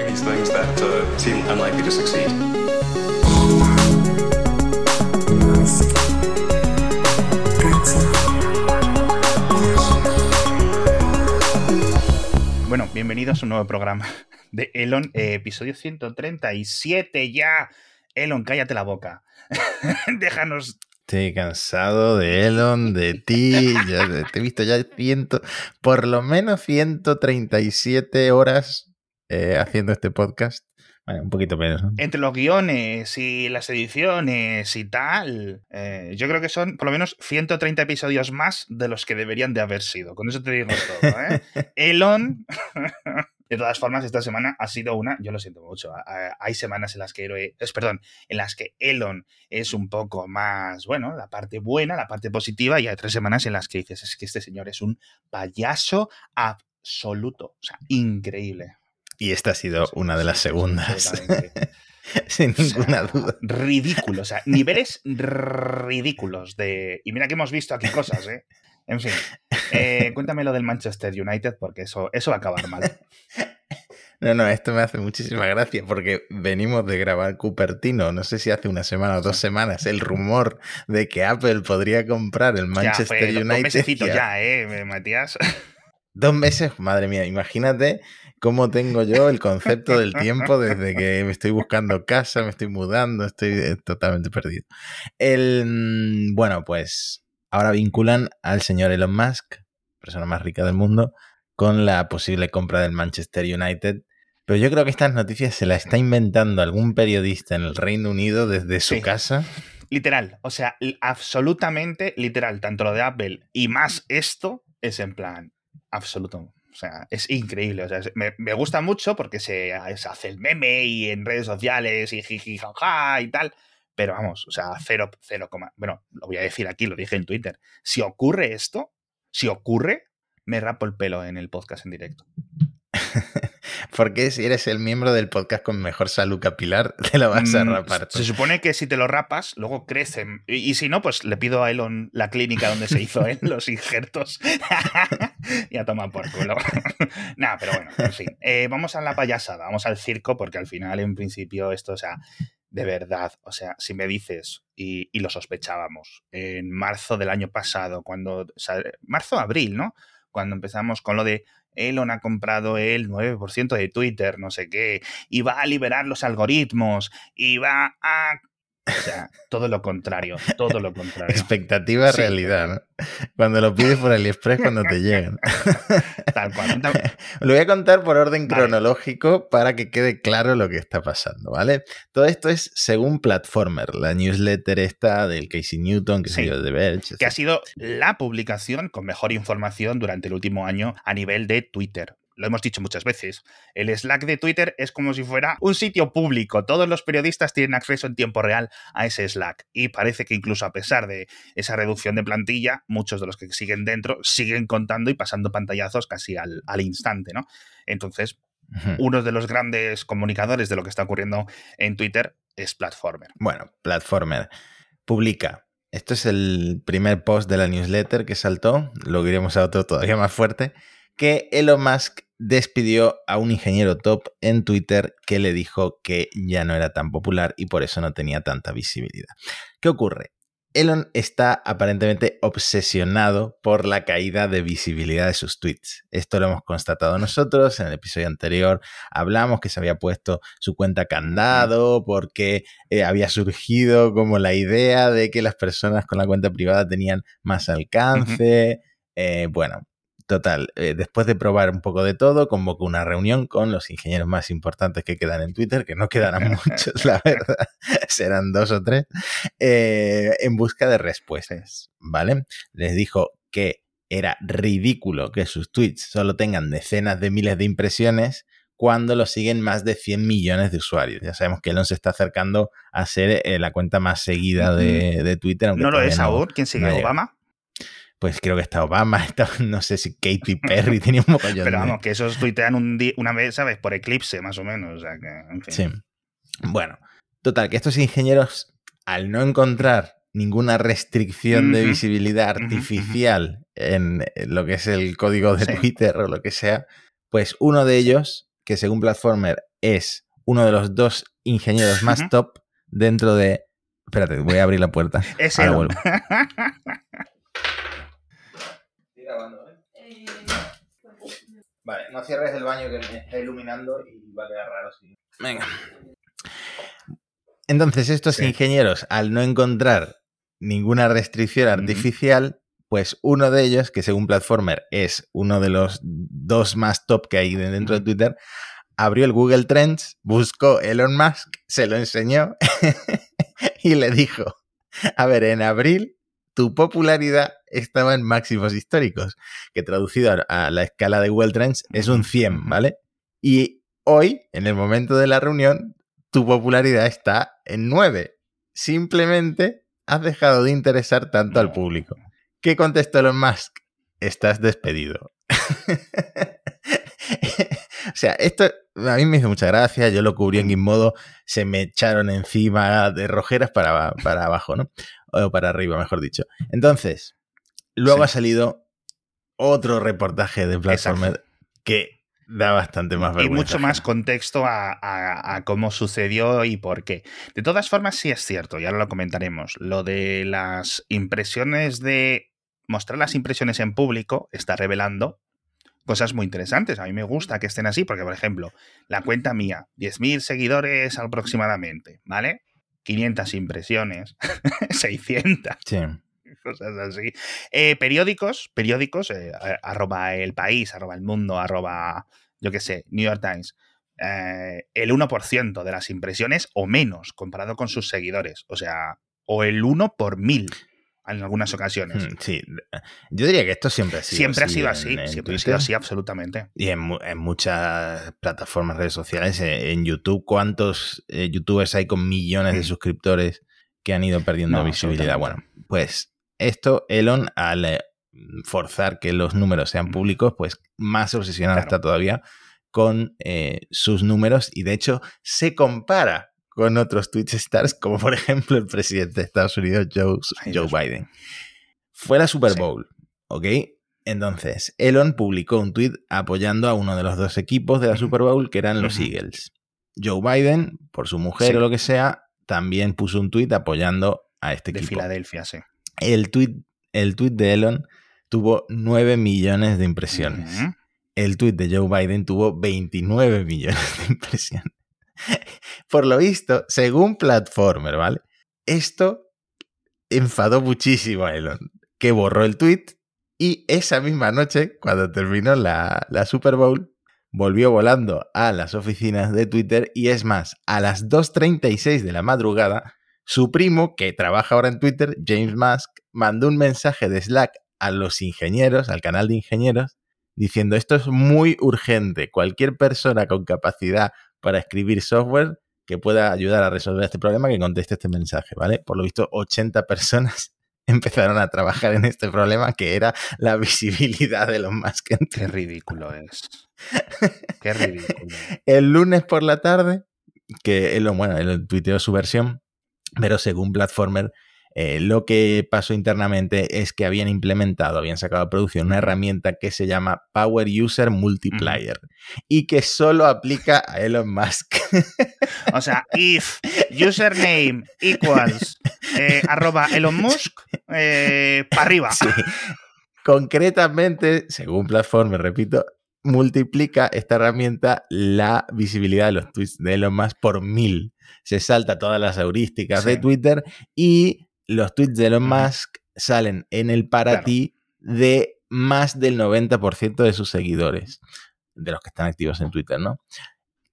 doing these things that uh, seem unlikely to succeed. Bueno, bienvenidos a un nuevo programa de Elon, eh, episodio 137 ya. Elon, cállate la boca. Déjanos Estoy cansado de Elon, de ti. Ya te he visto ya ciento, por lo menos 137 horas eh, haciendo este podcast. Bueno, un poquito menos. ¿no? entre los guiones y las ediciones y tal, eh, yo creo que son por lo menos 130 episodios más de los que deberían de haber sido. Con eso te digo todo, ¿eh? Elon. De todas formas, esta semana ha sido una, yo lo siento mucho, hay semanas en las que, Héroe- perdón, en las que Elon es un poco más, bueno, la parte buena, la parte positiva, y hay tres semanas en las que dices, es que este señor es un payaso absoluto, o sea, increíble. Y esta ha sido una de las segundas. Sin O sea, ninguna duda. Ridículo, o sea, niveles ridículos de... Y mira que hemos visto aquí cosas, ¿eh? En fin, eh, cuéntame lo del Manchester United porque eso, eso va a acabar mal. No, no, esto me hace muchísima gracia porque venimos de grabar Cupertino, no sé si hace una semana o dos semanas, el rumor de que Apple podría comprar el ya, Manchester fue do- United. ya- ya, ¿eh, Matías? Dos meses, madre mía, imagínate cómo tengo yo el concepto del tiempo desde que me estoy buscando casa, me estoy mudando, estoy eh, totalmente perdido. El, mm, bueno, pues ahora vinculan al señor Elon Musk, persona más rica del mundo, con la posible compra del Manchester United. Pero yo creo que estas noticias se las está inventando algún periodista en el Reino Unido desde su Sí. casa. Literal, o sea, absolutamente literal, tanto lo de Apple y más esto es en plan absoluto. O sea, es increíble. O sea, me, me gusta mucho porque se, se hace el meme y en redes sociales y jiji jaja y tal. Pero vamos, o sea, cero, cero coma. Bueno, lo voy a decir aquí, lo dije en Twitter. Si ocurre esto, si ocurre, me rapo el pelo en el podcast en directo. Porque si eres el miembro del podcast con mejor salud capilar, te lo vas a Mm, rapar. Se supone que si te lo rapas, luego crecen. Y, y si no, pues le pido a Elon la clínica donde se hizo él, los injertos. y a tomar por culo. Nada, pero bueno, en fin. Eh, vamos a la payasada, vamos al circo, porque al final, en principio, esto, o sea, de verdad, o sea, si me dices, y, y lo sospechábamos, en marzo del año pasado, cuando. o sea, marzo, abril, ¿no? Cuando empezamos con lo de. Elon ha comprado el 9% de Twitter, no sé qué, y va a liberar los algoritmos, y va a... O sea, todo lo contrario, todo lo contrario. Expectativa Sí. realidad, ¿no? Cuando lo pides por AliExpress, cuando te llegan. Tal cual. Lo voy a contar por orden Vale. cronológico para que quede claro lo que está pasando, ¿vale? Todo esto es según Platformer, la newsletter esta del Casey Newton, que Sí. de Verge. que ha sido la publicación con mejor información durante el último año a nivel de Twitter. Lo hemos dicho muchas veces. El Slack de Twitter es como si fuera un sitio público. Todos los periodistas tienen acceso en tiempo real a ese Slack. Y parece que incluso a pesar de esa reducción de plantilla, muchos de los que siguen dentro siguen contando y pasando pantallazos casi al, al instante, ¿no? Entonces, Ujú. uno de los grandes comunicadores de lo que está ocurriendo en Twitter es Platformer. Bueno, Platformer publica. Esto es el primer post de la newsletter que saltó. Luego iremos a otro todavía más fuerte. Que Elon Musk despidió a un ingeniero top en Twitter que le dijo que ya no era tan popular y por eso no tenía tanta visibilidad. ¿Qué ocurre? Elon está aparentemente obsesionado por la caída de visibilidad de sus tweets. Esto lo hemos constatado nosotros. En el episodio anterior hablamos que se había puesto su cuenta candado porque eh, había surgido como la idea de que las personas con la cuenta privada tenían más alcance. Eh, bueno, total, eh, después de probar un poco de todo, convocó una reunión con los ingenieros más importantes que quedan en Twitter, que no quedarán muchos, la verdad, serán dos o tres, eh, en busca de respuestas, ¿vale? Les dijo que era ridículo que sus tweets solo tengan decenas de miles de impresiones cuando lo siguen más de 100 millones de usuarios. Ya sabemos que Elon se está acercando a ser eh, la cuenta más seguida de, de Twitter. aunque ¿No lo es aún? ¿Quién sigue? no. ¿Obama? Pues creo que está Obama, está, no sé si Katy Perry tenía un mogollón Pero de- vamos, que esos tuitean un una vez, ¿sabes? Por eclipse, más o menos. O sea que, en fin. Sí. Bueno, total, que estos ingenieros, al no encontrar ninguna restricción de visibilidad artificial en lo que es el código de Sí. Twitter o lo que sea, pues uno de ellos que según Platformer es uno de los dos ingenieros más top dentro de... Espérate, voy a abrir la puerta. Es Ahora Elon. vuelvo. Vale, no cierres el baño que me está iluminando y va a quedar raro. Sí. Venga. Entonces, estos Sí. ingenieros, al no encontrar ninguna restricción artificial, pues uno de ellos, que según Platformer es uno de los dos más top que hay de- dentro de. Twitter, abrió el Google Trends, buscó Elon Musk, se lo enseñó y le dijo, a ver, en abril tu popularidad estaba en máximos históricos, que traducido a, la escala de Trends es un 100, Ujú. ¿vale? Y hoy, en el momento de la reunión, tu popularidad está en 9. Simplemente has dejado de interesar tanto al público. ¿Qué contestó Elon Musk? Estás despedido. o sea, esto a mí me hizo mucha gracia, yo lo cubrí en Gizmodo, se me echaron encima de rojeras para, para abajo, ¿no? O para arriba, mejor dicho. Entonces, luego Sí. ha salido otro reportaje de Platformer que da bastante más y vergüenza. mucho más contexto a, a- a cómo sucedió y por qué. De todas formas, sí es cierto, y ahora lo comentaremos. Lo de las impresiones de. Mostrar las impresiones en público está revelando cosas muy interesantes. A mí me gusta que estén así, porque, por ejemplo, la cuenta mía, 10.000 seguidores aproximadamente, ¿vale? 500 impresiones, 600 Sí. Cosas así. Eh, periódicos, periódicos, eh, arroba el país, arroba el mundo, arroba, yo qué sé, New York Times. eh, el 1% de las impresiones o menos comparado con sus seguidores. O sea, o el 1 por mil en algunas ocasiones. Mm, Sí, yo diría que esto siempre ha sido siempre ha así sido en- así, en siempre ha sido así, absolutamente. Y en, mu- en muchas plataformas, redes sociales, eh, en YouTube, ¿cuántos eh, youtubers hay con millones de Mm. suscriptores que han ido perdiendo No, visibilidad? Bueno, pues esto, Elon, al eh, forzar que los números sean públicos, pues más obsesionado Claro. está todavía con eh, sus números y de hecho se compara con otros Twitch stars, como por ejemplo el presidente de Estados Unidos, Joe, Joe. Biden. Fue la Super Sí. Bowl, ¿ok? Entonces, Elon publicó un tweet apoyando a uno de los dos equipos de la. Super Bowl, que eran los. Eagles. Joe Biden, por su mujer Sí. o lo que sea, también puso un tweet apoyando a este De equipo. Filadelfia, sí. El tweet, el tweet de Elon tuvo 9 millones de impresiones. El tweet de Joe Biden tuvo 29 millones de impresiones. Por lo visto, según Platformer, ¿vale? Esto enfadó muchísimo a Elon, que borró el tweet y esa misma noche, cuando terminó la, la Super Bowl, volvió volando a las oficinas de Twitter y es más, a las 2.36 de la madrugada, su primo, que trabaja ahora en Twitter, James Musk, mandó un mensaje de Slack a los ingenieros, al canal de ingenieros, diciendo esto es muy urgente. Cualquier persona con capacidad para escribir software que pueda ayudar a resolver este problema, que conteste este mensaje, ¿vale? Por lo visto, 80 personas empezaron a trabajar en este problema, que era la visibilidad de los más que Qué ridículo es. Qué ridículo. El lunes por la tarde, que él, bueno, él tuiteó su versión, pero según Platformer, eh, lo que pasó internamente es que habían implementado, habían sacado a producción una herramienta que se llama Power User Multiplier y que solo aplica a Elon Musk. O sea, if username equals eh, arroba Elon Musk, para arriba. Sí. Concretamente, según Platformer, repito, multiplica esta herramienta la visibilidad de los tweets de Elon Musk por mil. Se salta todas las heurísticas Sí. de Twitter y los tweets de Elon. Musk salen en el para Claro. ti de más del 90% de sus seguidores, de los que están activos en Twitter, ¿no?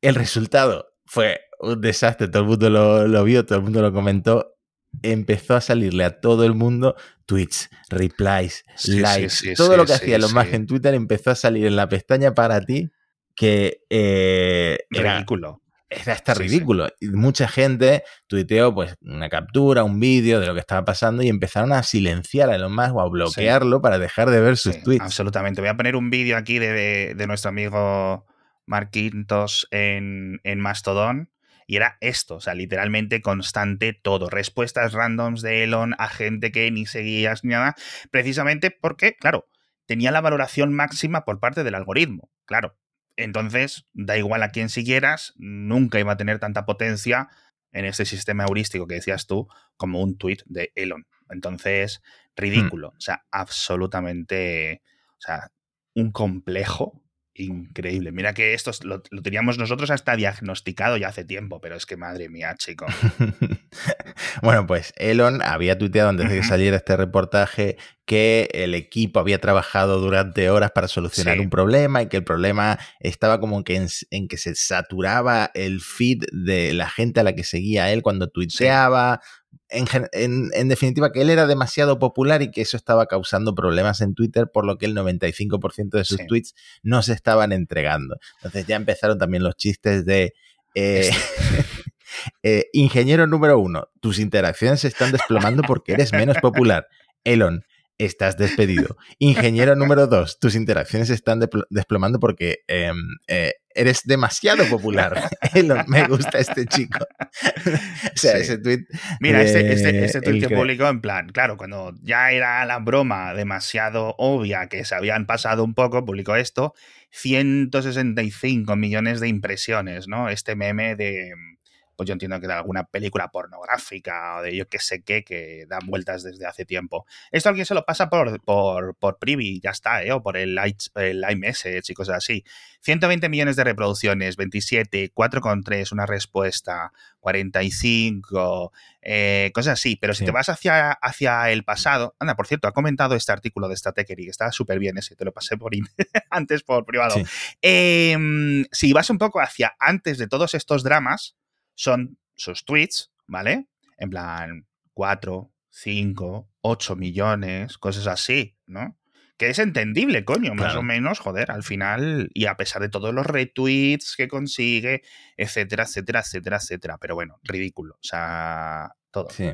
El resultado fue un desastre, todo el mundo lo, lo vio, todo el mundo lo comentó. Empezó a salirle a todo el mundo tweets, replies, Sí, likes, sí, todo lo que hacía Musk sí. en Twitter empezó a salir en la pestaña para ti que eh, era, Ridículo. era hasta ridículo. Y mucha gente tuiteó pues una captura, un vídeo de lo que estaba pasando y empezaron a silenciar a Elon Musk o a bloquearlo para dejar de ver sus tweets. absolutamente. Voy a poner un vídeo aquí de, de nuestro amigo Mark Quintos en, en Mastodon. Y era esto, o sea, literalmente constante todo. Respuestas randoms de Elon a gente que ni seguías ni nada. Precisamente porque, claro, tenía la valoración máxima por parte del algoritmo. Claro, Entonces, da igual a quién siguieras, nunca iba a tener tanta potencia en este sistema heurístico que decías tú como un tweet de Elon. Entonces, Hmm. ridículo. O sea, absolutamente. O sea, un complejo increíble. Mira que esto lo, lo, teníamos nosotros hasta diagnosticado ya hace tiempo, pero es que madre mía, chico. bueno, pues Elon había tuiteado antes de que saliera este reportaje que el equipo había trabajado durante horas para solucionar sí. un problema y que el problema estaba como que en, en, que se saturaba el feed de la gente a la que seguía él cuando tuiteaba. Sí. En, en, en, definitiva, que él era demasiado popular y que eso estaba causando problemas en Twitter, por lo que el 95% de sus sí. tweets no se estaban entregando. Entonces ya empezaron también los chistes de... Eh, eh, ingeniero número uno, tus interacciones se están desplomando porque eres menos popular. Elon, estás despedido. Ingeniero número dos, tus interacciones se están desplomando porque eh, eh, eres demasiado popular. Elon, me gusta este chico. o sea, sí. ese tweet. Mira, este, este, este tweet que publicó en plan, claro, cuando ya era la broma demasiado obvia que se habían pasado un poco, publicó esto, 165 millones de impresiones, ¿no? Este meme de pues yo entiendo que de alguna película pornográfica o de yo qué sé qué, que dan vueltas desde hace tiempo. Esto alguien se lo pasa por, por, por Privy, ya está, ¿eh? o por el, el iMessage y cosas así. 120 millones de reproducciones, 27, 4,3, una respuesta, 45, eh, cosas así. Pero si sí. te vas hacia, hacia el pasado, anda, por cierto, ha comentado este artículo de Statekery, que está súper bien ese, te lo pasé por antes por privado. Sí. Eh, si vas un poco hacia antes de todos estos dramas, son sus tweets, ¿vale? En plan, 4, 5, 8 millones, cosas así, ¿no? Que es entendible, coño, más o menos, joder, al final, y a pesar de todos los retweets que consigue, etcétera, etcétera, etcétera, etcétera. Pero bueno, ridículo. O sea, todo. Sí.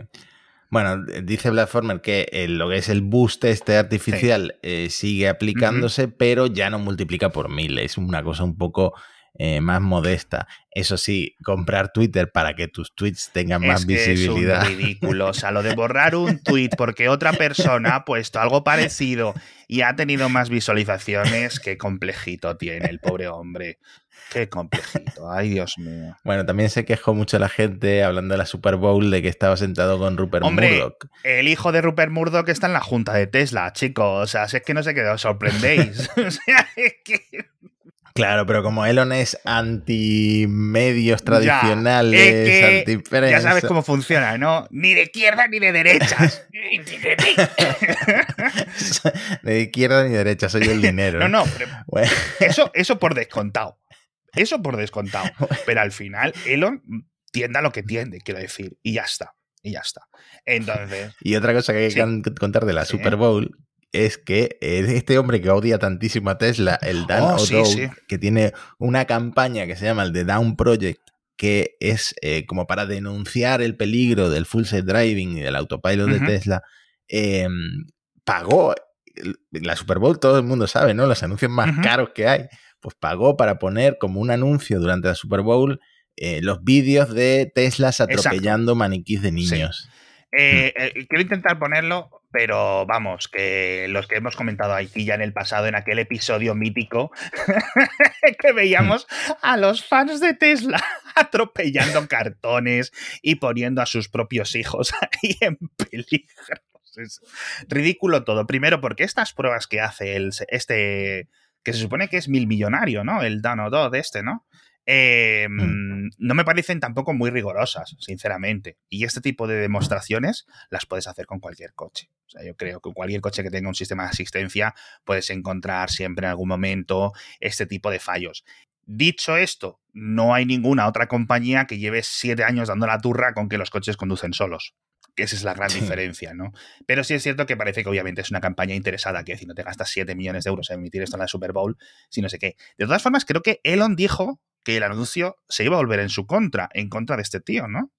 Bueno, dice Platformer que eh, lo que es el boost este artificial eh, sigue aplicándose, pero ya no multiplica por mil. Es una cosa un poco eh, más modesta. Eso sí, comprar Twitter para que tus tweets tengan más que visibilidad. Es un ridículo. O sea, lo de borrar un tweet porque otra persona ha puesto algo parecido y ha tenido más visualizaciones, qué complejito tiene el pobre hombre. Qué complejito. Ay, Dios mío. Bueno, también se quejó mucho la gente hablando de la Super Bowl de que estaba sentado con Rupert Hombre, Murdoch. El hijo de Rupert Murdoch está en la junta de Tesla, chicos. O sea, si es que no sé qué os sorprendéis. o sea, es que. Claro, pero como Elon es anti-medios tradicionales, Ya, es que. Ya sabes cómo funciona, ¿no? Ni de izquierda ni de derechas. de izquierda ni derecha, soy el dinero. No, no, pero Bueno, eso, eso por descontado. Eso por descontado. Pero al final, Elon tienda lo que tiende, quiero decir. Y ya está. Y ya está. Entonces, y otra cosa que hay que Sí. contar de la Sí. Super Bowl es que eh, este hombre que odia tantísimo a Tesla, el Dan Oh, sí, O'Dowd, sí. que tiene una campaña que se llama el The Down Project, que es eh, como para denunciar el peligro del full self driving y del autopilot de Tesla, eh, pagó la Super Bowl, todo el mundo sabe, ¿no? Los anuncios más caros que hay, pues pagó para poner como un anuncio durante la Super Bowl eh, los vídeos de Teslas atropellando maniquís de niños. eh, eh, quiero intentar ponerlo, pero vamos, que los que hemos comentado aquí ya en el pasado, en aquel episodio mítico, que veíamos a los fans de Tesla atropellando cartones y poniendo a sus propios hijos ahí en peligro. Es ridículo todo. Primero, porque estas pruebas que hace el, este, que se supone que es mil millonario, ¿no? El Dan O'Dodd este, ¿no? Eh, Mm. No me parecen tampoco muy rigurosas, sinceramente. Y este tipo de demostraciones las puedes hacer con cualquier coche. O sea, yo creo que cualquier coche que tenga un sistema de asistencia puedes encontrar siempre en algún momento este tipo de fallos. Dicho esto, no hay ninguna otra compañía que lleve siete años dando la turra con que los coches conducen solos. Que esa es la gran diferencia, ¿no? Pero sí es cierto que parece que obviamente es una campaña interesada, que si no te gastas 7 millones de euros en emitir esto en la Super Bowl, si no sé qué. De todas formas, creo que Elon dijo que el anuncio se iba a volver en su contra, en contra de este tío, ¿no?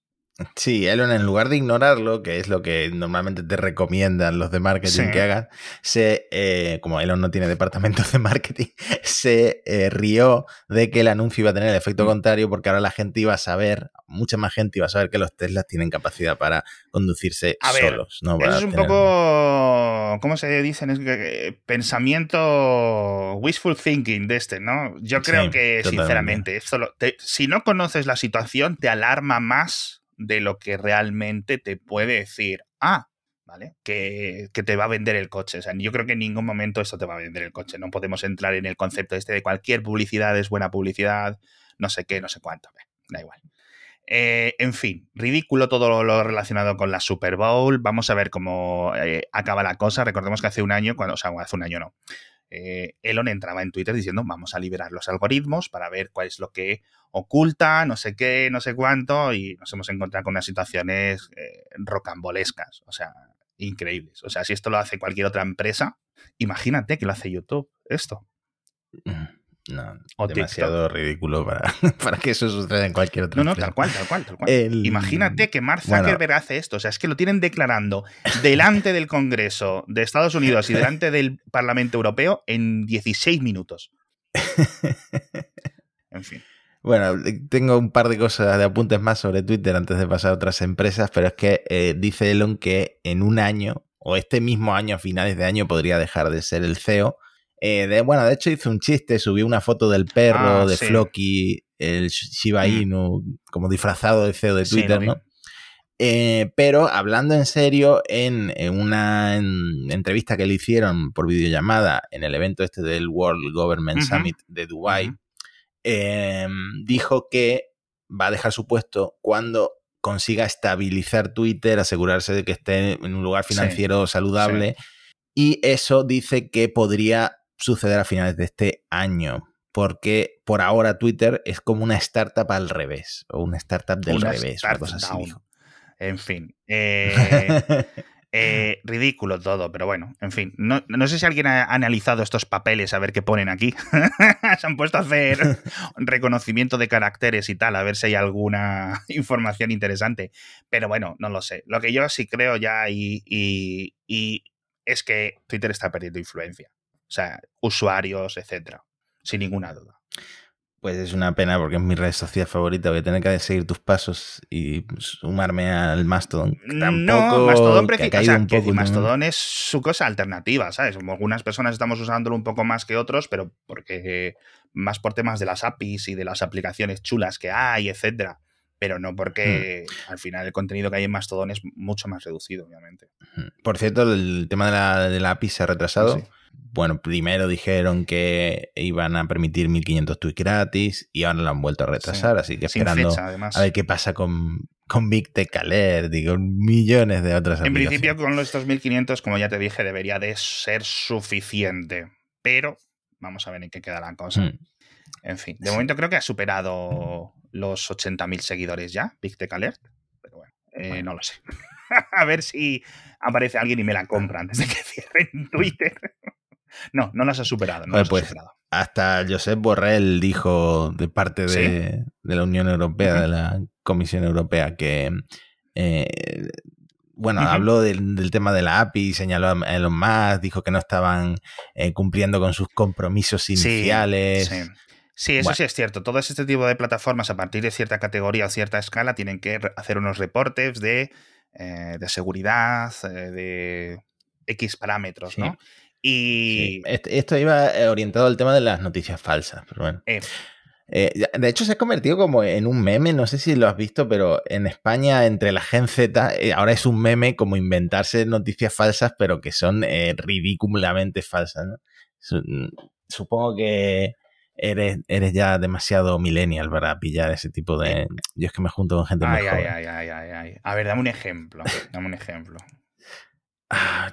Sí, Elon, en lugar de ignorarlo, que es lo que normalmente te recomiendan los de marketing Sí. que hagas, se, eh, como Elon no tiene departamentos de marketing, se eh, rió de que el anuncio iba a tener el efecto Mm. contrario porque ahora la gente iba a saber, mucha más gente iba a saber que los Teslas tienen capacidad para conducirse A ver, solos. ¿no? Para Eso es un tener- poco, ¿cómo se dicen? Es que, pensamiento wishful thinking de este, ¿no? Yo creo Sí, que, totalmente. sinceramente, esto lo- te- si no conoces la situación, te alarma más de lo que realmente te puede decir, ah, ¿vale? Que, que te va a vender el coche. O sea, yo creo que en ningún momento esto te va a vender el coche. No podemos entrar en el concepto este de cualquier publicidad es buena publicidad, no sé qué, no sé cuánto. Da igual. Eh, en fin, ridículo todo lo, lo relacionado con la Super Bowl. Vamos a ver cómo eh, acaba la cosa. Recordemos que hace un año, cuando, o sea, hace un año no. Eh, Elon entraba en Twitter diciendo vamos a liberar los algoritmos para ver cuál es lo que oculta, no sé qué, no sé cuánto, y nos hemos encontrado con unas situaciones eh, rocambolescas, o sea, increíbles. O sea, si esto lo hace cualquier otra empresa, imagínate que lo hace YouTube, esto. No, O demasiado ridículo para, para que eso suceda en cualquier otra No, no, empresa. tal cual, tal cual, tal cual. El- Imagínate que Mark Bueno. Zuckerberg hace esto. O sea, es que lo tienen declarando delante del Congreso de Estados Unidos y delante del Parlamento Europeo en 16 minutos. En fin. Bueno, tengo un par de cosas de apuntes más sobre Twitter antes de pasar a otras empresas, pero es que eh, dice Elon que en un año, o este mismo año, a finales de año, podría dejar de ser el CEO. Eh, de, bueno, de hecho hizo un chiste, subió una foto del perro, Ah, de sí. Floki, el Shiba Mm. Inu, como disfrazado de CEO de Twitter. ¿no? Eh, pero hablando en serio, en, en una en- entrevista que le hicieron por videollamada en el evento este del World Government. Summit de Dubai, eh, dijo que va a dejar su puesto cuando consiga estabilizar Twitter, asegurarse de que esté en un lugar Sí, financiero saludable. Y eso dice que podría suceder a finales de este año. Porque por ahora Twitter es como una startup al revés. O una startup del Una revés. Una start cosa así. En fin. Eh, eh, ridículo todo, pero bueno, en fin. No, no sé si alguien ha analizado estos papeles a ver qué ponen aquí. Se han puesto a hacer reconocimiento de caracteres y tal, a ver si hay alguna información interesante. Pero bueno, no lo sé. Lo que yo sí creo ya y, y- y es que Twitter está perdiendo influencia. O sea, usuarios, etcétera. Sin ninguna duda. Pues es una pena porque es mi red social favorita. Voy a tener que seguir tus pasos y sumarme al Mastodon. no, Mastodon, que ha o sea, un poco. Mastodon es su cosa alternativa, ¿sabes? Como algunas personas estamos usándolo un poco más que otros, pero porque más por temas de las APIs y de las aplicaciones chulas que hay, etcétera. Pero no porque Hmm. al final el contenido que hay en Mastodon es mucho más reducido, obviamente. Por cierto, el tema de la, de la API se ha retrasado. Sí. Bueno, primero dijeron que iban a permitir 1500 tweets gratis y ahora lo han vuelto a retrasar, así que Sin esperando fecha, a ver qué pasa con, con Big Tech Alert y con millones de otras En principio, con los 2500, como ya te dije, debería de ser suficiente. Pero vamos a ver en qué queda la cosa. Hmm. En fin, de Sí. momento creo que ha superado los 80.000 seguidores ya, Big Tech Alert. Pero bueno, eh, Bueno. no lo sé. a ver si aparece alguien y me la compra antes de que cierren Twitter. No, no las ha superado. No Joder, las pues, ha superado. Hasta Josep Borrell dijo de parte de, ¿Sí? de la Unión Europea, de la Comisión Europea, que eh, bueno, habló del, del tema de la API, señaló a Elon Musk, dijo que no estaban eh, cumpliendo con sus compromisos iniciales. Sí, Sí, eso Bueno. sí es cierto. Todo este tipo de plataformas, a partir de cierta categoría o cierta escala, tienen que hacer unos reportes de, eh, de seguridad, de X parámetros, Sí. ¿no? Y Sí, Esto iba eh, orientado al tema de las noticias falsas, pero bueno. Eh. Eh, de hecho, se ha convertido como en un meme, no sé si lo has visto, pero en España, entre la Gen Z, eh, ahora es un meme como inventarse noticias falsas, pero que son ridículamente falsas. mm, Supongo que eres, eres ya demasiado millennial para pillar ese tipo de... Yo es que me junto con gente muy Ay, ay, joven. ay, ay, ay, ay. A ver, dame un ejemplo. Dame un ejemplo.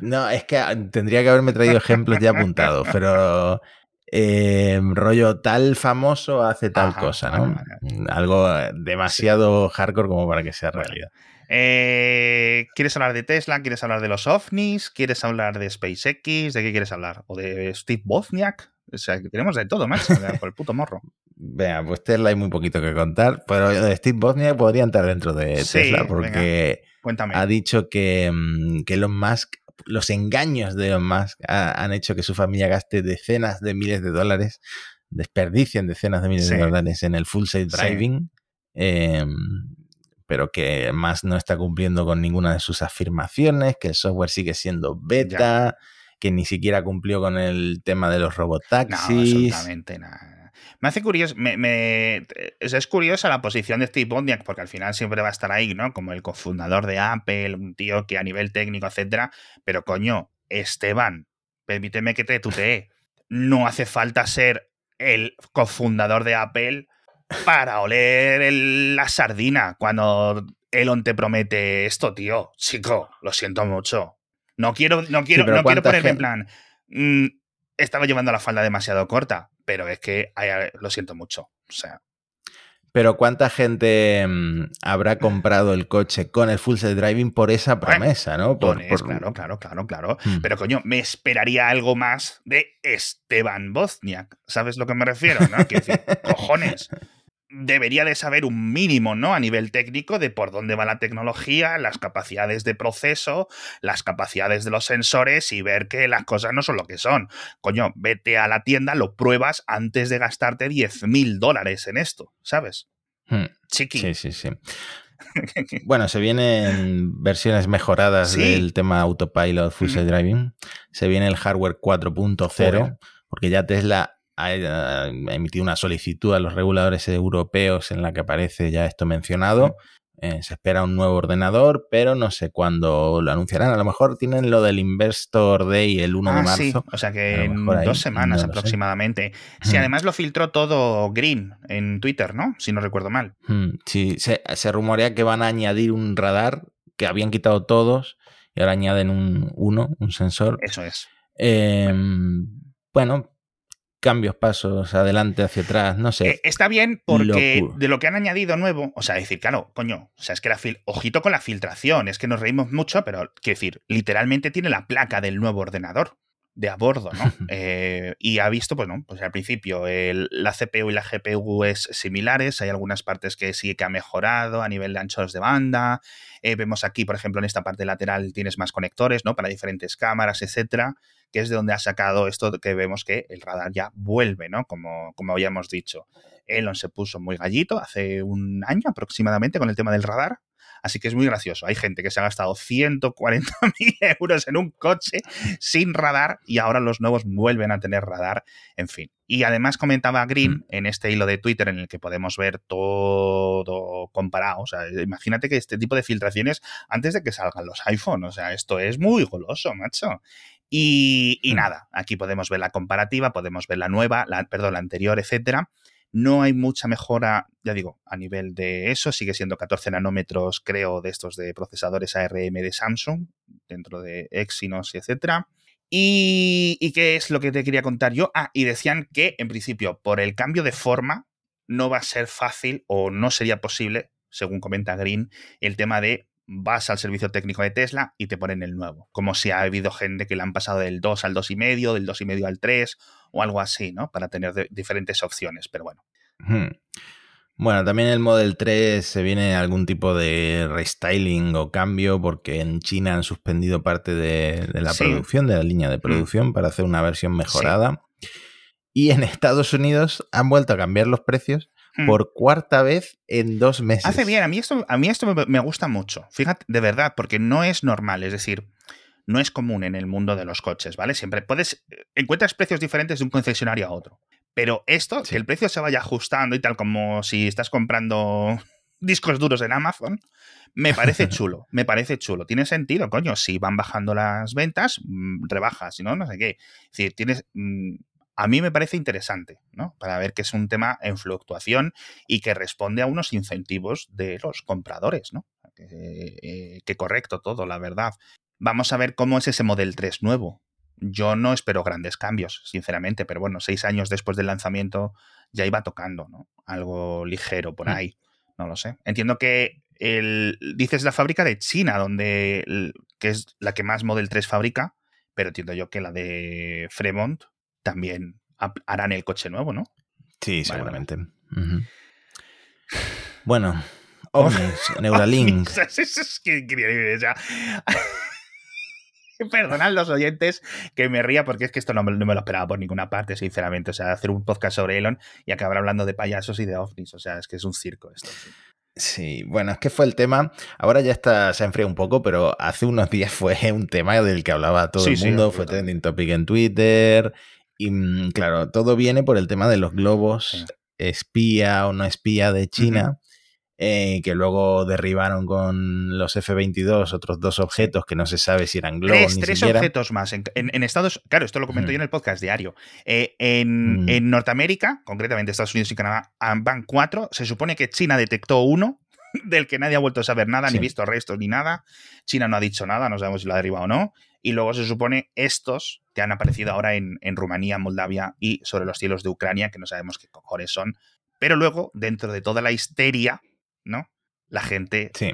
No, es que ah, tendría que haberme traído ejemplos ya apuntados, pero eh, rollo tal famoso hace tal Ajá, cosa, ¿no? vale. Algo eh, demasiado hardcore como para que sea realidad. Eh, ¿Quieres hablar de Tesla? ¿Quieres hablar de los ovnis? ¿Quieres hablar de SpaceX? ¿De qué quieres hablar? ¿O de Steve Wozniak? O sea, que tenemos de todo, macho, por el puto morro. Vea, pues Tesla hay muy poquito que contar, pero de Steve Bosniak podría entrar dentro de Sí, Tesla porque Cuéntame. ha dicho que, mm, que Elon Musk, los engaños de Elon Musk ha- han hecho que su familia gaste decenas de miles de dólares, desperdicien decenas de miles Sí. de dólares en el full safe Sí. driving, eh, pero que Musk no está cumpliendo con ninguna de sus afirmaciones, que el software sigue siendo beta, que ni siquiera cumplió con el tema de los No, robotaxis. absolutamente nada. Me hace curioso, me, me- es, curiosa la posición de Steve Wozniak, porque al final siempre va a estar ahí, ¿no? Como el cofundador de Apple, un tío que a nivel técnico, etcétera. Pero coño, Esteban, permíteme que te tutee. No hace falta ser el cofundador de Apple para oler el- la sardina cuando Elon te promete esto, tío. Chico, lo siento mucho. No quiero, no quiero, no quiero ¿cuánta ponerme en plan. mm, estaba llevando la falda demasiado corta, pero es que lo siento mucho. O sea, Pero ¿cuánta gente mm, habrá comprado el coche con el full self driving por esa promesa, no? Por, Tones, por- claro, claro, claro, claro. Hmm. Pero coño, me esperaría algo más de Esteban Bozniak. ¿Sabes lo que me refiero? ¿no? Quiero decir, cojones. Debería de saber un mínimo, ¿no? A nivel técnico de por dónde va la tecnología, las capacidades de proceso, las capacidades de los sensores y ver que las cosas no son lo que son. Coño, vete a la tienda, lo pruebas antes de gastarte 10 mil dólares en esto, ¿sabes? Hmm, Chiqui. Sí, sí, sí. Bueno, se vienen versiones mejoradas Sí. del tema autopilot full self driving. Se viene el hardware 4.0, Joder. porque ya Tesla ha, eh, ha emitido una solicitud a los reguladores europeos en la que aparece ya esto mencionado. Eh, se espera un nuevo ordenador, pero no sé cuándo lo anunciarán. A lo mejor tienen lo del Investor Day el 1 de Ah, marzo. sí, o sea que en ahí, dos semanas no aproximadamente. Sí, además lo filtró todo Green en Twitter, ¿no? Si no recuerdo mal. Sí, se, se rumorea que van a añadir un radar que habían quitado todos y ahora añaden un uno, un sensor. Eso es. Eh, bueno, cambios, pasos, adelante, hacia atrás, no sé. Eh, está bien porque Locura. de lo que han añadido nuevo, o sea, decir, claro, coño, o sea, es que la fil ojito con la filtración, es que nos reímos mucho, pero quiero decir, literalmente tiene la placa del nuevo ordenador de a bordo, ¿no? Eh, y ha visto, pues no, pues al principio el- la CPU y la GPU es similares, hay algunas partes que sí que ha mejorado a nivel de anchos de banda, eh, vemos aquí, por ejemplo, en esta parte lateral tienes más conectores, ¿no? Para diferentes cámaras, etcétera, que es de donde ha sacado esto que vemos que el radar ya vuelve, ¿no? Como, como habíamos dicho. Elon se puso muy gallito hace un año aproximadamente con el tema del radar. Así que es muy gracioso. Hay gente que se ha gastado 140.000 euros en un coche sin radar y ahora los nuevos vuelven a tener radar. En fin. Y además comentaba Green en este hilo de Twitter en el que podemos ver todo comparado. O sea, imagínate que este tipo de filtraciones antes de que salgan los iPhone. O sea, esto es muy goloso, macho. Y, y Hmm. nada, aquí podemos ver la comparativa, podemos ver la nueva, la, perdón, la anterior, etcétera. No hay mucha mejora, ya digo, a nivel de eso. Sigue siendo 14 nanómetros, creo, de estos de procesadores ARM de Samsung, dentro de Exynos, etcétera. Y, ¿Y qué es lo que te quería contar yo? Ah, y decían que, en principio, por el cambio de forma, no va a ser fácil o no sería posible, según comenta Green, el tema de vas al servicio técnico de Tesla y te ponen el nuevo. Como si ha habido gente que le han pasado del 2 al 2,5, del 2,5 al 3 o algo así, ¿no? Para tener de- diferentes opciones, pero bueno. Hmm. Bueno, también el Model 3 se viene algún tipo de restyling o cambio porque en China han suspendido parte de, de la Sí. Producción, de la línea de producción para hacer una versión mejorada. Y en Estados Unidos han vuelto a cambiar los precios Hmm. por cuarta vez en dos meses. Hace bien, a mí esto, a mí esto me, me gusta mucho. Fíjate, de verdad, porque no es normal, es decir, no es común en el mundo de los coches, ¿vale? Siempre puedes, encuentras precios diferentes de un concesionario a otro. Pero esto, Sí. que el precio se vaya ajustando y tal, como si estás comprando discos duros en Amazon, me parece chulo, me parece chulo. Tiene sentido, coño, si van bajando las ventas, mm, rebajas, si no, no sé qué. Es decir, tienes... mm, a mí me parece interesante, ¿no? Para ver que es un tema en fluctuación y que responde a unos incentivos de los compradores, ¿no? Que, eh, que correcto todo, la verdad. Vamos a ver cómo es ese Model 3 nuevo. Yo no espero grandes cambios, sinceramente, pero bueno, seis años después del lanzamiento ya iba tocando, ¿no? Algo ligero por Hmm. ahí. No lo sé. Entiendo que el, dices la fábrica de China, donde el- que es la que más Model 3 fabrica, pero entiendo yo que la de Fremont también harán el coche nuevo, ¿no? Sí, seguramente. Vale. Bueno, Omnis, Neuralink. Perdonad los oyentes que me ría porque es que esto no me, lo esperaba por ninguna parte, sinceramente. O sea, hacer un podcast sobre Elon y acabar hablando de payasos y de ovnis. O sea, es que es un circo esto. Sí. bueno, es que fue el tema. Ahora ya está, se ha enfriado un poco, pero hace unos días fue un tema del que hablaba todo el mundo. fue trending topic en Twitter. Y mm, claro, todo viene por el tema de los globos espía o no espía de China. Eh, que luego derribaron con los F-22 otros dos objetos que no se sabe si eran globos tres, tres objetos más. En, Estados claro, esto lo comento yo en el podcast diario. Eh, en, en, Norteamérica, concretamente Estados Unidos y Canadá, van cuatro. Se supone que China detectó uno, del que nadie ha vuelto a saber nada, ni visto restos ni nada. China no ha dicho nada, no sabemos si lo ha derribado o no. Y luego se supone estos que han aparecido ahora en, en Rumanía, Moldavia y sobre los cielos de Ucrania, que no sabemos qué cojones son. Pero luego, dentro de toda la histeria ¿no? La gente. Sí.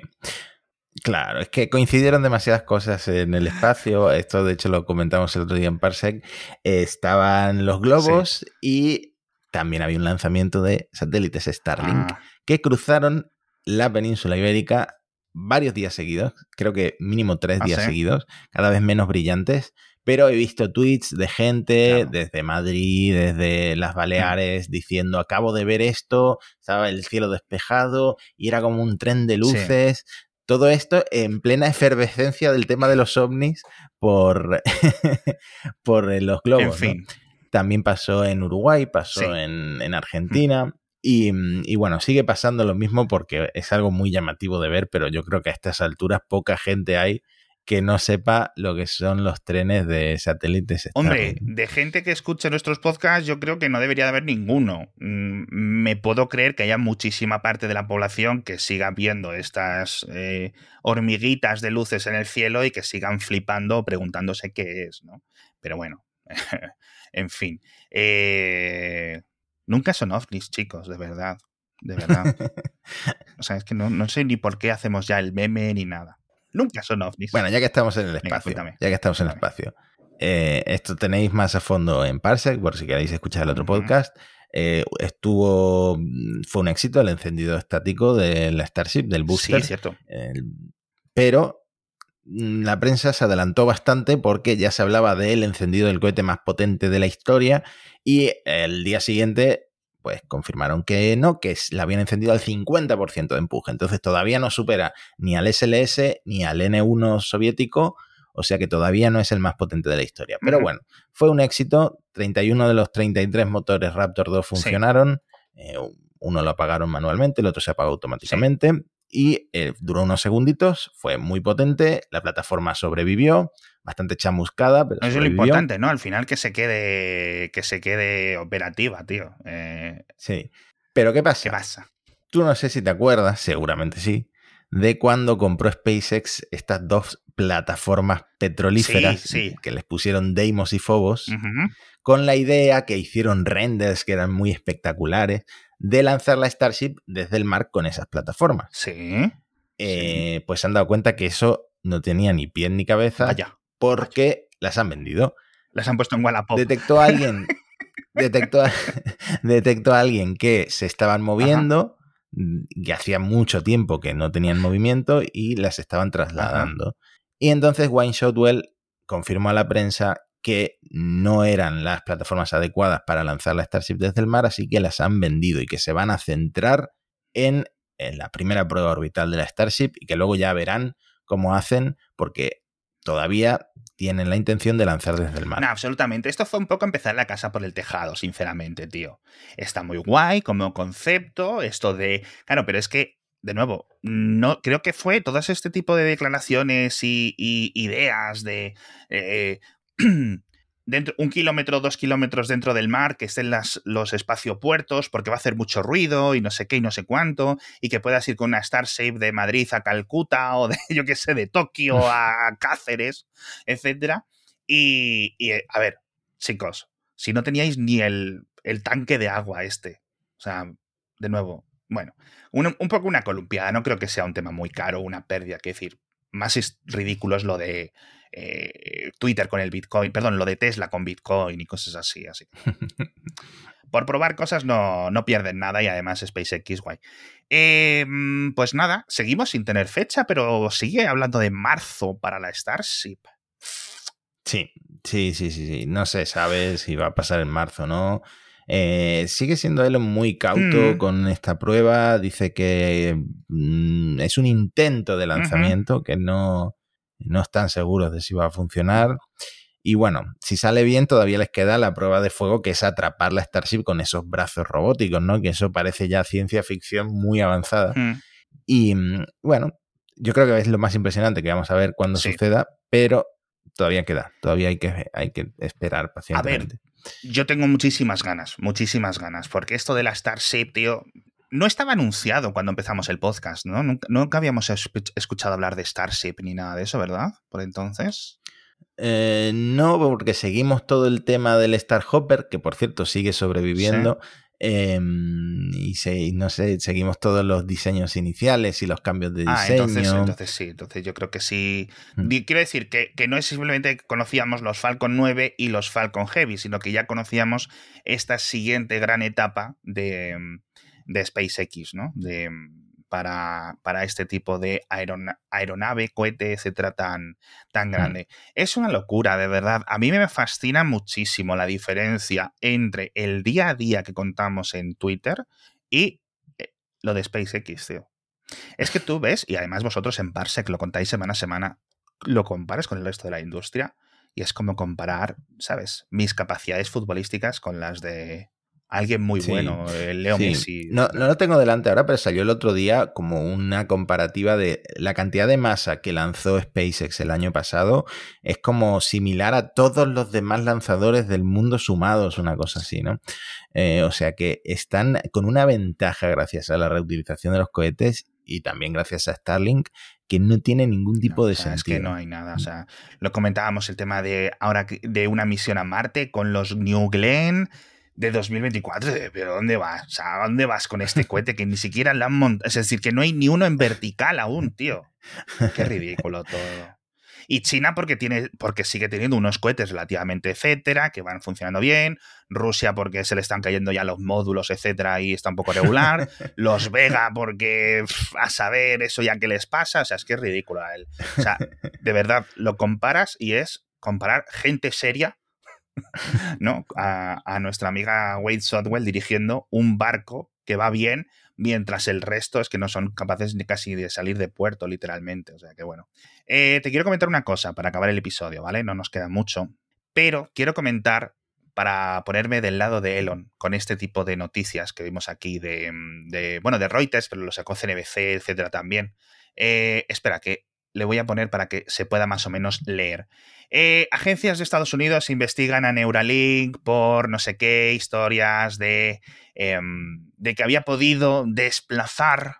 Claro, es que coincidieron demasiadas cosas en el espacio. Esto, de hecho, lo comentamos el otro día en Parsec. estaban los globos y también había un lanzamiento de satélites Starlink ah. que cruzaron la península ibérica varios días seguidos. Creo que mínimo tres ¿Ah, días seguidos, cada vez menos brillantes pero he visto tweets de gente desde Madrid, desde las mm. Baleares, diciendo, acabo de ver esto, estaba el cielo despejado y era como un tren de luces. Todo esto en plena efervescencia del tema de los ovnis por, por eh, los globos. En fin. También pasó en Uruguay, pasó en, en, Argentina. Y, y, bueno, sigue pasando lo mismo porque es algo muy llamativo de ver, pero yo creo que a estas alturas poca gente hay que no sepa lo que son los trenes de satélites. Hombre, de gente que escuche nuestros podcasts, yo creo que no debería de haber ninguno. Mm, me puedo creer que haya muchísima parte de la población que siga viendo estas eh, hormiguitas de luces en el cielo y que sigan flipando preguntándose qué es, ¿no? Pero bueno, en fin. Eh, nunca son ovnis, chicos, de verdad. De verdad. o sea, es que no, no sé ni por qué hacemos ya el meme ni nada. Nunca son ovnis. Bueno, ya que estamos en el espacio, ya que estamos en el espacio, eh, esto tenéis más a fondo en Parsec, por si queréis escuchar el otro podcast. Eh, estuvo, fue un éxito el encendido estático de la Starship, del booster. Sí, cierto. pero mm, la prensa se adelantó bastante porque ya se hablaba del encendido del cohete más potente de la historia y el día siguiente pues confirmaron que no, que la habían encendido al 50% de empuje. Entonces todavía no supera ni al SLS ni al N1 soviético, o sea que todavía no es el más potente de la historia. Pero bueno, fue un éxito. 31 de los 33 motores Raptor 2 funcionaron. Eh, uno lo apagaron manualmente, el otro se apagó automáticamente. Y eh, duró unos segunditos, fue muy potente, la plataforma sobrevivió, bastante chamuscada, pero Eso es lo importante, ¿no? Al final que se quede, que se quede operativa, tío. Eh, sí. Pero ¿qué pasa? ¿Qué pasa? Tú no sé si te acuerdas, seguramente sí, de cuando compró SpaceX estas dos plataformas petrolíferas que les pusieron Deimos y Phobos, con la idea que hicieron renders que eran muy espectaculares de lanzar la Starship desde el mar con esas plataformas. Sí. Eh, pues se han dado cuenta que eso no tenía ni pie ni cabeza. Porque las han vendido. Las han puesto en Wallapop. Detectó a alguien. detectó, a, detectó a alguien que se estaban moviendo, mm, que hacía mucho tiempo que no tenían movimiento y las estaban trasladando. Y entonces Wayne Shotwell confirmó a la prensa que no eran las plataformas adecuadas para lanzar la Starship desde el mar, así que las han vendido y que se van a centrar en, en la primera prueba orbital de la Starship y que luego ya verán cómo hacen, porque todavía tienen la intención de lanzar desde el mar. No, absolutamente. Esto fue un poco empezar la casa por el tejado, sinceramente, tío. Está muy guay como concepto, esto de... Claro, pero es que, de nuevo, no creo que fue todo este tipo de declaraciones y, ideas de... Eh, dentro, un kilómetro, dos kilómetros dentro del mar, que estén las, los espaciopuertos, porque va a hacer mucho ruido y no sé qué y no sé cuánto, y que puedas ir con una Starship de Madrid a Calcuta o de, yo qué sé, de Tokio a Cáceres, etc. Y, a ver, chicos, si no teníais ni el, el tanque de agua este, o sea, de nuevo, bueno, un, un poco una columpiada, no creo que sea un tema muy caro, una pérdida, que decir, más ridículo es lo de eh, Twitter con el Bitcoin, perdón, lo de Tesla con Bitcoin y cosas así, así. Por probar cosas no, no pierden nada y además SpaceX guay. Em, pues nada, seguimos sin tener fecha, pero sigue hablando de marzo para la Starship. Sí, sí, sí, sí, sí. No se sabe si va a pasar en marzo o no. Eh, sigue siendo Elon muy cauto Mm. con esta prueba. Dice que mm, es un intento de lanzamiento, que no, no están seguros de si va a funcionar. Y bueno, si sale bien, todavía les queda la prueba de fuego, que es atrapar la Starship con esos brazos robóticos, ¿no? Que eso parece ya ciencia ficción muy avanzada. Mm. Y bueno, yo creo que es lo más impresionante que vamos a ver cuando Sí. suceda, pero todavía queda, todavía hay que, hay que esperar pacientemente. Yo tengo muchísimas ganas, muchísimas ganas, porque esto de la Starship, tío, no estaba anunciado cuando empezamos el podcast, ¿no? Nunca, nunca habíamos escuch- escuchado hablar de Starship ni nada de eso, ¿verdad? Por entonces. Eh, no, porque seguimos todo el tema del Star Hopper, que por cierto sigue sobreviviendo. Eh, y se- y no sé, seguimos todos los diseños iniciales y los cambios de Ah, diseño. entonces, entonces sí, entonces yo creo que sí. Mm. Quiero decir que, que no es simplemente que conocíamos los Falcon 9 y los Falcon Heavy, sino que ya conocíamos esta siguiente gran etapa de, mm, de SpaceX, ¿no? De, mm, para, para este tipo de aerona- aeronave, cohete, etcétera, tan, tan grande. Es una locura, de verdad. A mí me fascina muchísimo la diferencia entre el día a día que contamos en Twitter y eh, lo de SpaceX, tío. Es que tú ves, y además vosotros en Parsec lo contáis semana a semana, lo comparas con el resto de la industria y es como comparar, ¿sabes? Mis capacidades futbolísticas con las de alguien muy Sí, bueno, el Leo Sí. Messi. No, no lo tengo delante ahora, pero salió el otro día como una comparativa de la cantidad de masa que lanzó SpaceX el año pasado. Es como similar a todos los demás lanzadores del mundo sumados, una cosa así, ¿no? Eh, o sea que están con una ventaja gracias a la reutilización de los cohetes y también gracias a Starlink que no tiene ningún tipo No, de o sea, sentido. Es que no hay nada. O sea, lo comentábamos el tema de ahora de una misión a Marte con los New Glenn de 2024. de, ¿Pero dónde vas? O sea, ¿a dónde vas con este cohete que ni siquiera la han montado? Es decir, que no hay ni uno en vertical aún, tío. Qué ridículo todo. Y China porque tiene, porque sigue teniendo unos cohetes relativamente etcétera, que van funcionando bien. Rusia porque se le están cayendo ya los módulos, etcétera, y está un poco regular. Los Vega porque pff, a saber eso ya que les pasa. O sea, es que es ridículo. a él. O sea, de verdad, lo comparas y es comparar gente seria, ¿no? A, a nuestra amiga Wade Sotwell dirigiendo un barco que va bien, mientras el resto es que no son capaces ni casi de salir de puerto, literalmente. O sea que bueno. Eh, te quiero comentar una cosa para acabar el episodio, ¿vale? No nos queda mucho. Pero quiero comentar para ponerme del lado de Elon con este tipo de noticias que vimos aquí de, de bueno, de Reuters, pero lo sacó CNBC, etcétera, también. Eh, espera, que le voy a poner para que se pueda más o menos leer. Eh, agencias de Estados Unidos investigan a Neuralink por no sé qué historias de, eh, de que había podido desplazar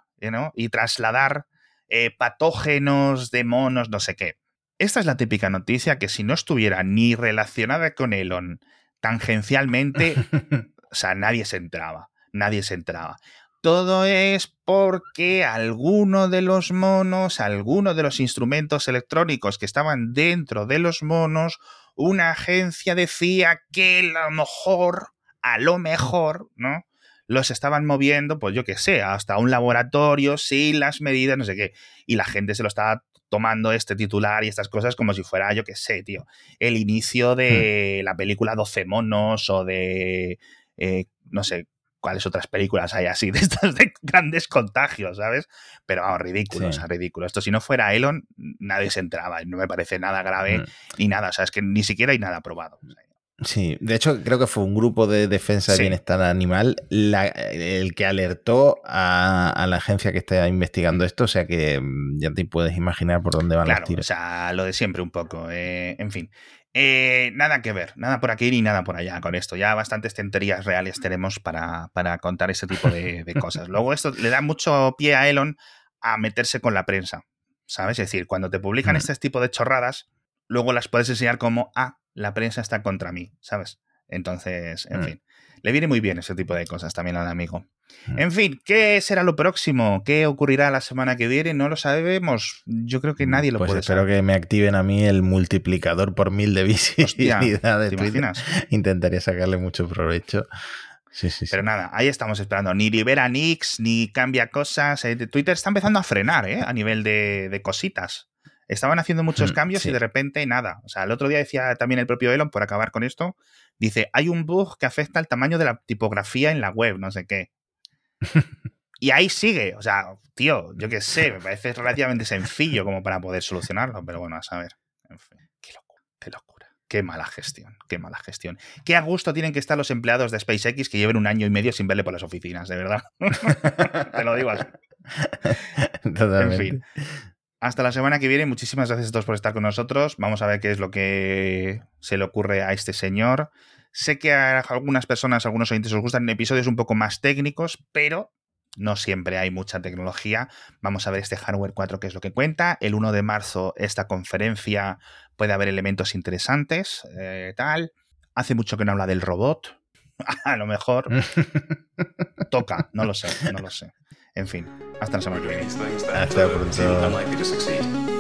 y trasladar eh, patógenos de monos, no sé qué. Esta es la típica noticia que si no estuviera ni relacionada con Elon tangencialmente, o sea, nadie se entraba, nadie se entraba. Todo es porque alguno de los monos, alguno de los instrumentos electrónicos que estaban dentro de los monos, una agencia decía que a lo mejor, a lo mejor, ¿no? Los estaban moviendo, pues yo qué sé, hasta un laboratorio sin las medidas, no sé qué. Y la gente se lo estaba tomando este titular y estas cosas como si fuera, yo qué sé, tío, el inicio de la película 12 monos o de, eh, no sé, cuáles otras películas hay así de estas de grandes contagios, ¿sabes? Pero vamos, ridículo, Sí. o sea, ridículo. Esto si no fuera Elon, nadie se entraba, no me parece nada grave Mm. ni nada, o sea, es que ni siquiera hay nada probado. O sea, Sí, de hecho creo que fue un grupo de defensa Sí. de bienestar animal la- el que alertó a, a la agencia que está investigando esto, o sea que mm, ya te puedes imaginar por dónde van Claro, los o tiros. sea, lo de siempre un poco. eh, en fin. Eh, nada que ver, nada por aquí ni nada por allá con esto. Ya bastantes tonterías reales tenemos para, para contar ese tipo de, de cosas. Luego esto le da mucho pie a Elon a meterse con la prensa, ¿sabes? Es decir, cuando te publican este tipo de chorradas, luego las puedes enseñar como, ah, la prensa está contra mí, ¿sabes? Entonces, en Mm. fin. Le viene muy bien ese tipo de cosas también al amigo. Mm. En fin, ¿qué será lo próximo? ¿Qué ocurrirá la semana que viene? No lo sabemos. Yo creo que nadie lo pues puede espero saber. que me activen a mí el multiplicador por mil de Hostia, visibilidad de ¿te Twitter. imaginas? Intentaría sacarle mucho provecho. Sí, sí, sí. Pero nada, ahí estamos esperando. Ni libera nicks, ni cambia cosas. Eh, Twitter está empezando a frenar, ¿eh? A nivel de, de cositas. Estaban haciendo muchos Mm, cambios sí. y de repente nada. O sea, el otro día decía también el propio Elon, por acabar con esto, dice, hay un bug que afecta al tamaño de la tipografía en la web, no sé qué. y ahí sigue. O sea, tío, yo qué sé, me parece relativamente sencillo como para poder solucionarlo, pero bueno, a saber. En fin, qué locura, qué locura. Qué mala gestión, qué mala gestión. Qué a gusto tienen que estar los empleados de SpaceX que lleven un año y medio sin verle por las oficinas, de verdad. Te lo digo así. Totalmente. En fin. Hasta la semana que viene. Muchísimas gracias a todos por estar con nosotros. Vamos a ver qué es lo que se le ocurre a este señor. Sé que a algunas personas, a algunos oyentes os gustan episodios un poco más técnicos, pero no siempre hay mucha tecnología. Vamos a ver este hardware 4 qué es lo que cuenta. El 1 de marzo esta conferencia puede haber elementos interesantes, eh, tal. Hace mucho que no habla del robot. A lo mejor toca, no lo sé, no lo sé. En fin, hasta la semana que viene. Hasta pronto.